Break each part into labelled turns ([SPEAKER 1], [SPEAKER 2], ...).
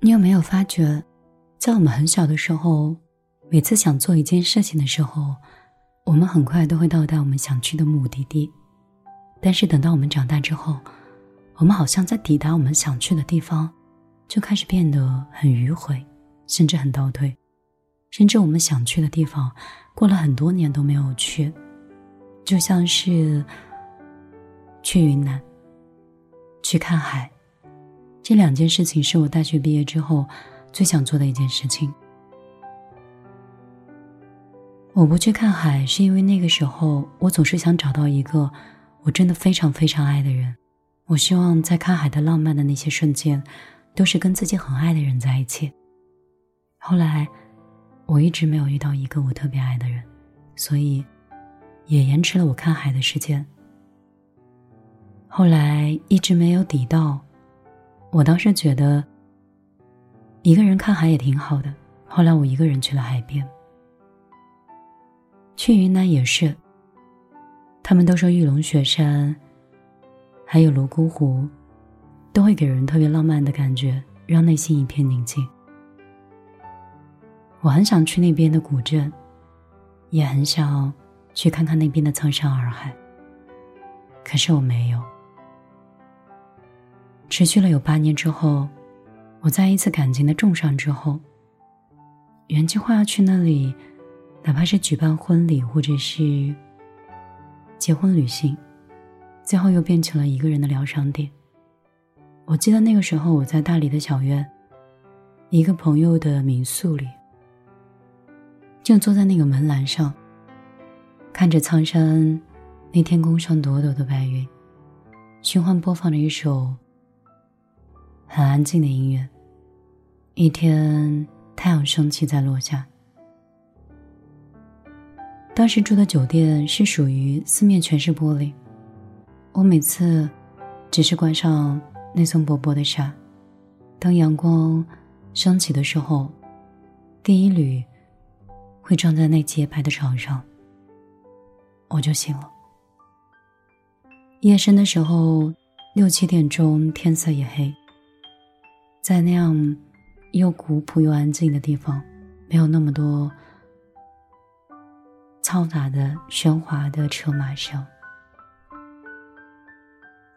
[SPEAKER 1] 你有没有发觉，在我们很小的时候，每次想做一件事情的时候，我们很快都会到达我们想去的目的地。但是等到我们长大之后，我们好像在抵达我们想去的地方，就开始变得很迂回，甚至很倒退，甚至我们想去的地方，过了很多年都没有去。就像是去云南，去看海，这两件事情是我大学毕业之后最想做的一件事情。我不去看海，是因为那个时候我总是想找到一个我真的非常非常爱的人。我希望在看海的浪漫的那些瞬间，都是跟自己很爱的人在一起。后来，我一直没有遇到一个我特别爱的人，所以。也延迟了我看海的时间。后来一直没有抵到，我当时觉得一个人看海也挺好的。后来我一个人去了海边，去云南也是。他们都说玉龙雪山，还有泸沽湖，都会给人特别浪漫的感觉，让内心一片宁静。我很想去那边的古镇，也很想。去看看那边的苍山洱海。可是我没有。持续了有八年之后，我在一次感情的重伤之后，原计划去那里，哪怕是举办婚礼或者是结婚旅行，最后又变成了一个人的疗伤点。我记得那个时候我在大理的小院，一个朋友的民宿里，就坐在那个门栏上。看着苍山，那天空上朵朵的白云，循环播放着一首很安静的音乐。一天，太阳升起再落下。当时住的酒店是属于四面全是玻璃，我每次只是关上那层薄薄的纱，当阳光升起的时候，第一缕会撞在那洁白的床上。我就醒了。夜深的时候，六七点钟，天色也黑。在那样又古朴又安静的地方，没有那么多嘈杂的、喧哗的车马声。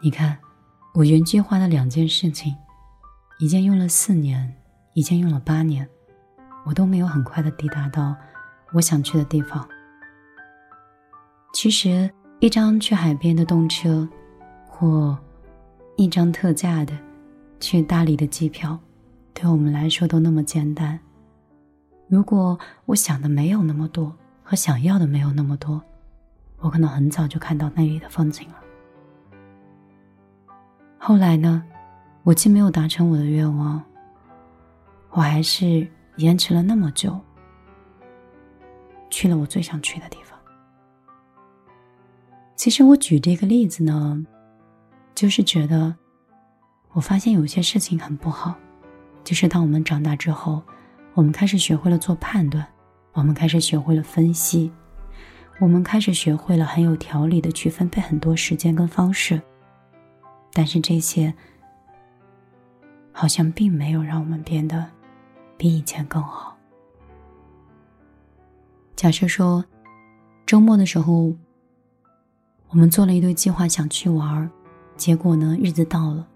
[SPEAKER 1] 你看，我原计划的两件事情，一件用了四年，一件用了八年，我都没有很快的抵达到我想去的地方。其实，一张去海边的动车，或一张特价的去大理的机票，对我们来说都那么简单。如果我想的没有那么多，和想要的没有那么多，我可能很早就看到那里的风景了。后来呢，我既没有达成我的愿望，我还是延迟了那么久，去了我最想去的地方。其实我举这个例子呢，就是觉得，我发现有些事情很不好，就是当我们长大之后，我们开始学会了做判断，我们开始学会了分析，我们开始学会了很有条理的去分配很多时间跟方式，但是这些好像并没有让我们变得比以前更好。假设说，周末的时候。我们做了一堆计划，想去玩，结果呢，日子到了，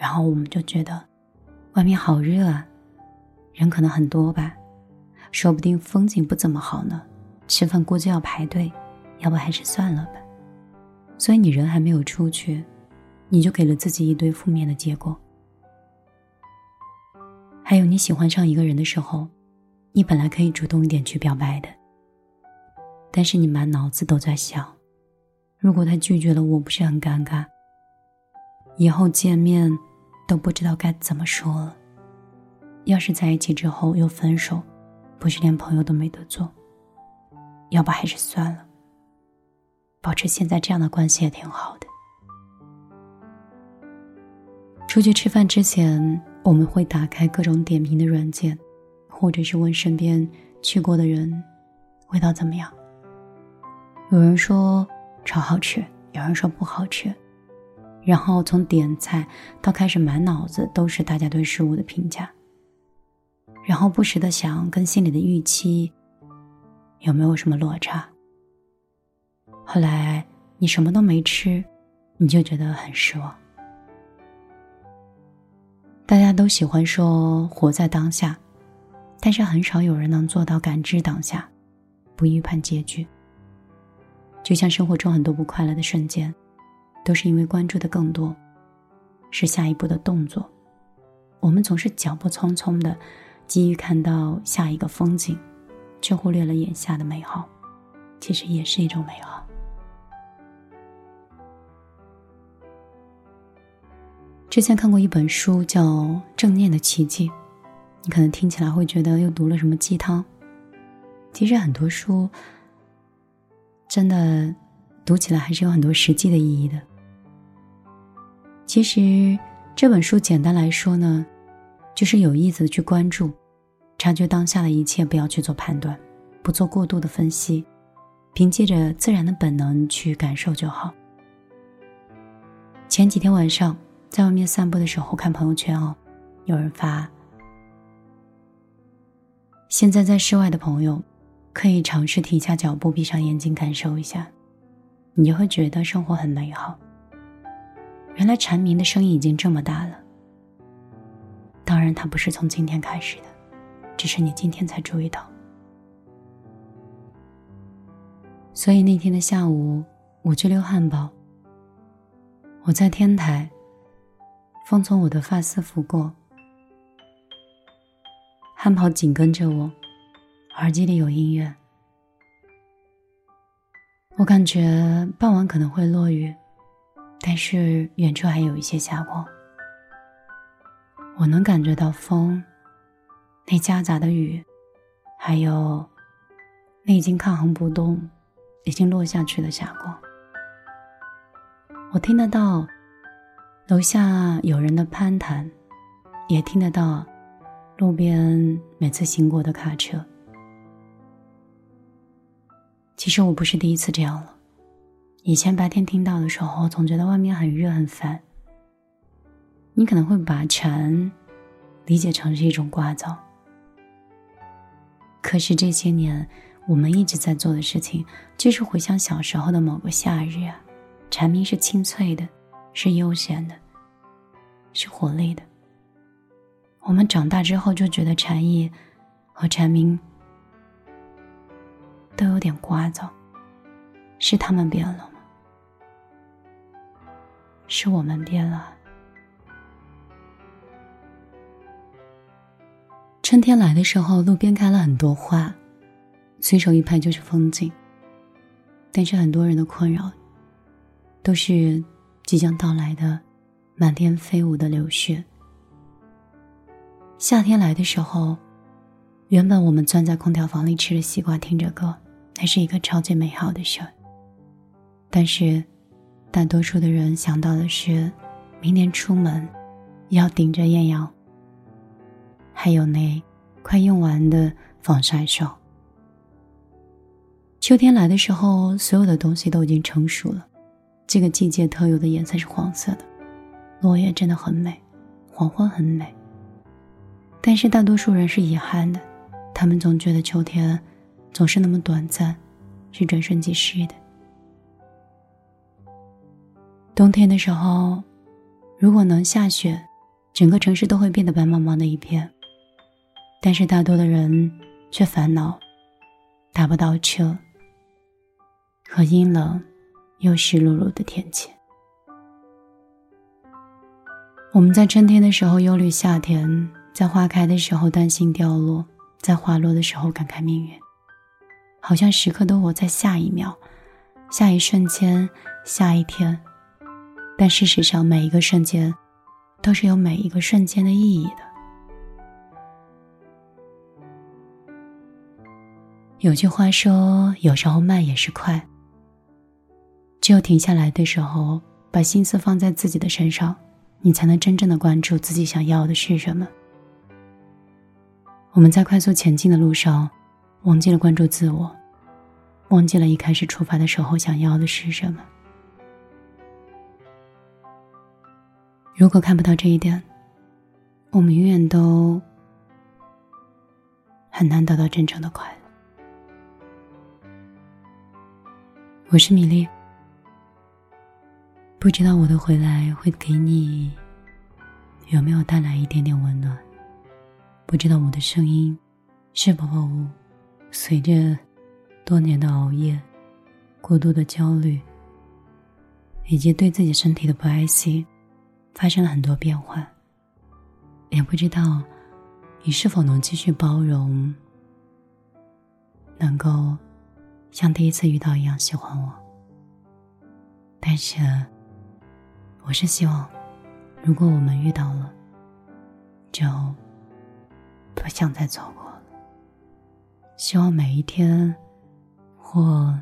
[SPEAKER 1] 然后我们就觉得外面好热啊，人可能很多吧，说不定风景不怎么好呢，吃饭估计要排队，要不还是算了吧。所以你人还没有出去，你就给了自己一堆负面的结果。还有你喜欢上一个人的时候，你本来可以主动一点去表白的，但是你满脑子都在想。如果他拒绝了我，不是很尴尬？以后见面都不知道该怎么说了。要是在一起之后又分手，不是连朋友都没得做？要不还是算了，保持现在这样的关系也挺好的。出去吃饭之前，我们会打开各种点评的软件，或者是问身边去过的人，味道怎么样？有人说。超好吃，有人说不好吃，然后从点菜到开始满脑子都是大家对食物的评价，然后不时的想跟心里的预期有没有什么落差。后来你什么都没吃，你就觉得很失望。大家都喜欢说活在当下，但是很少有人能做到感知当下，不预判结局。就像生活中很多不快乐的瞬间。都是因为关注的更多，是下一步的动作。我们总是脚步匆匆的，急于看到下一个风景，却忽略了眼下的美好，其实也是一种美好。之前看过一本书，叫《正念的奇迹》，你可能听起来会觉得又读了什么鸡汤。其实很多书，真的读起来还是有很多实际的意义的。其实这本书简单来说呢，就是有意识的去关注，察觉当下的一切，不要去做判断，不做过度的分析，凭借着自然的本能去感受就好。前几天晚上在外面散步的时候看朋友圈哦，有人发，现在在室外的朋友，可以尝试停下脚步，闭上眼睛感受一下，你就会觉得生活很美好。原来蝉鸣的声音已经这么大了。当然，它不是从今天开始的，只是你今天才注意到。所以那天的下午，我去溜汉堡。我在天台，风从我的发丝拂过，汉堡紧跟着我，耳机里有音乐。我感觉傍晚可能会落雨。但是远处还有一些霞光，我能感觉到风，那夹杂的雨，还有那已经抗衡不动、已经落下去的霞光。我听得到楼下有人的攀谈，也听得到路边每次行过的卡车。其实我不是第一次这样了。以前白天听到的时候，总觉得外面很热很烦。你可能会把蝉理解成是一种聒噪，可是这些年我们一直在做的事情，就是回想小时候的某个夏日啊，蝉鸣是清脆的，是悠闲的，是活力的。我们长大之后就觉得蝉翼和蝉鸣都有点聒噪，是他们变了。是我们变了。春天来的时候，路边开了很多花，随手一拍就是风景。但是很多人的困扰，都是即将到来的满天飞舞的流雪。夏天来的时候，原本我们钻在空调房里吃着西瓜，听着歌，那是一个超级美好的事儿。但是。大多数的人想到的是，明年出门要顶着艳阳，还有那快用完的防晒霜。秋天来的时候，所有的东西都已经成熟了。这个季节特有的颜色是黄色的，落叶真的很美，黄昏很美。但是大多数人是遗憾的，他们总觉得秋天总是那么短暂，是转瞬即逝的。冬天的时候，如果能下雪，整个城市都会变得白茫茫的一片。但是大多的人却烦恼打不到车和阴冷又湿漉漉的天气。我们在春天的时候忧虑夏天，在花开的时候担心凋落，在花落的时候感慨命运，好像时刻都活在下一秒、下一瞬间、下一天。但事实上，每一个瞬间，都是有每一个瞬间的意义的。有句话说：“有时候慢也是快。”只有停下来的时候，把心思放在自己的身上，你才能真正的关注自己想要的是什么。我们在快速前进的路上，忘记了关注自我，忘记了一开始出发的时候想要的是什么。如果看不到这一点，我们永远都很难得到真正的快乐。我是米粒，不知道我的回来会给你有没有带来一点点温暖。不知道我的声音是否随着多年的熬夜、过度的焦虑以及对自己身体的不爱惜，发生了很多变化。也不知道你是否能继续包容，能够像第一次遇到一样喜欢我。但是，我是希望，如果我们遇到了，就不想再错过。希望每一天，或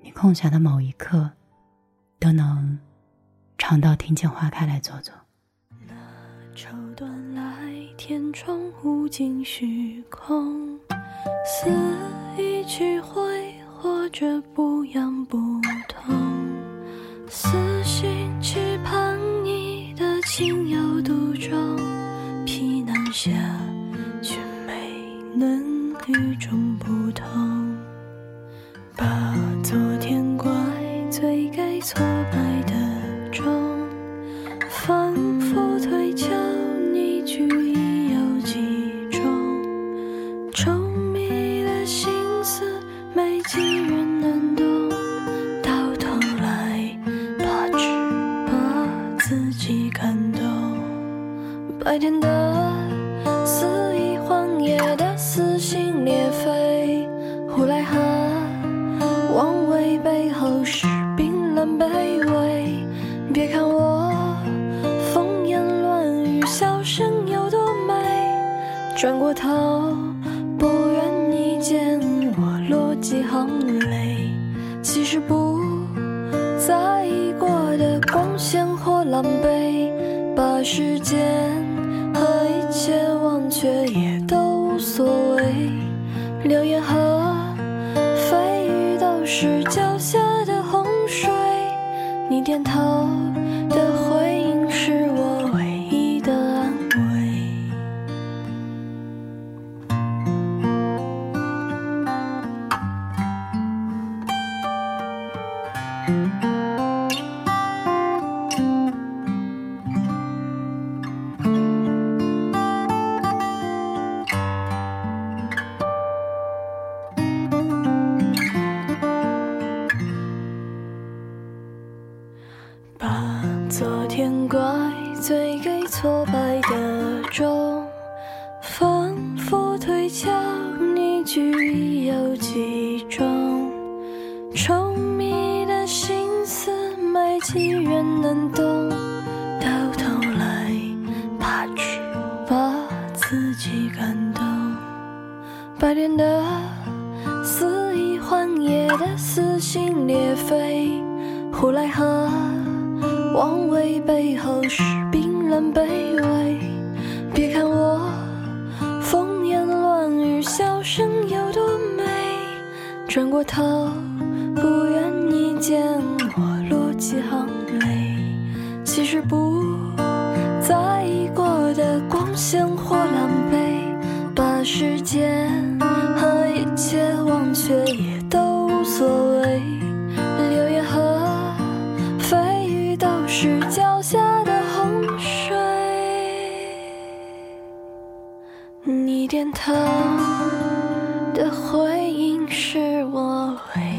[SPEAKER 1] 你空暇的某一刻，都能常到庭前花开来坐坐。那绸缎来。
[SPEAKER 2] 天窗无尽虚空，似一曲回，或者不痒不痛。死心期盼你的情有独钟，皮囊下却没能与众不同。白天的肆意荒野的撕心裂肺，胡来河王位背后是冰冷卑微。别看我风言乱语，笑声有多美，转过头不愿你见我落几行泪。其实不在意过的光鲜或狼狈，把时间。流言和蜚语都是脚下的洪水你点头的回应是我唯一的安慰叫你具有几种宠溺的心思，没几人能懂。到头来，怕只把自己感动。白天的肆意，荒野的撕心裂肺，胡来和，王位背后是冰冷卑微。转过头不愿你见我落。几行泪，其实不在意过的光鲜或狼狈，把时间和一切忘却也都无所谓。流言和蜚语都是脚下的洪水，你点头的回应是我唯一。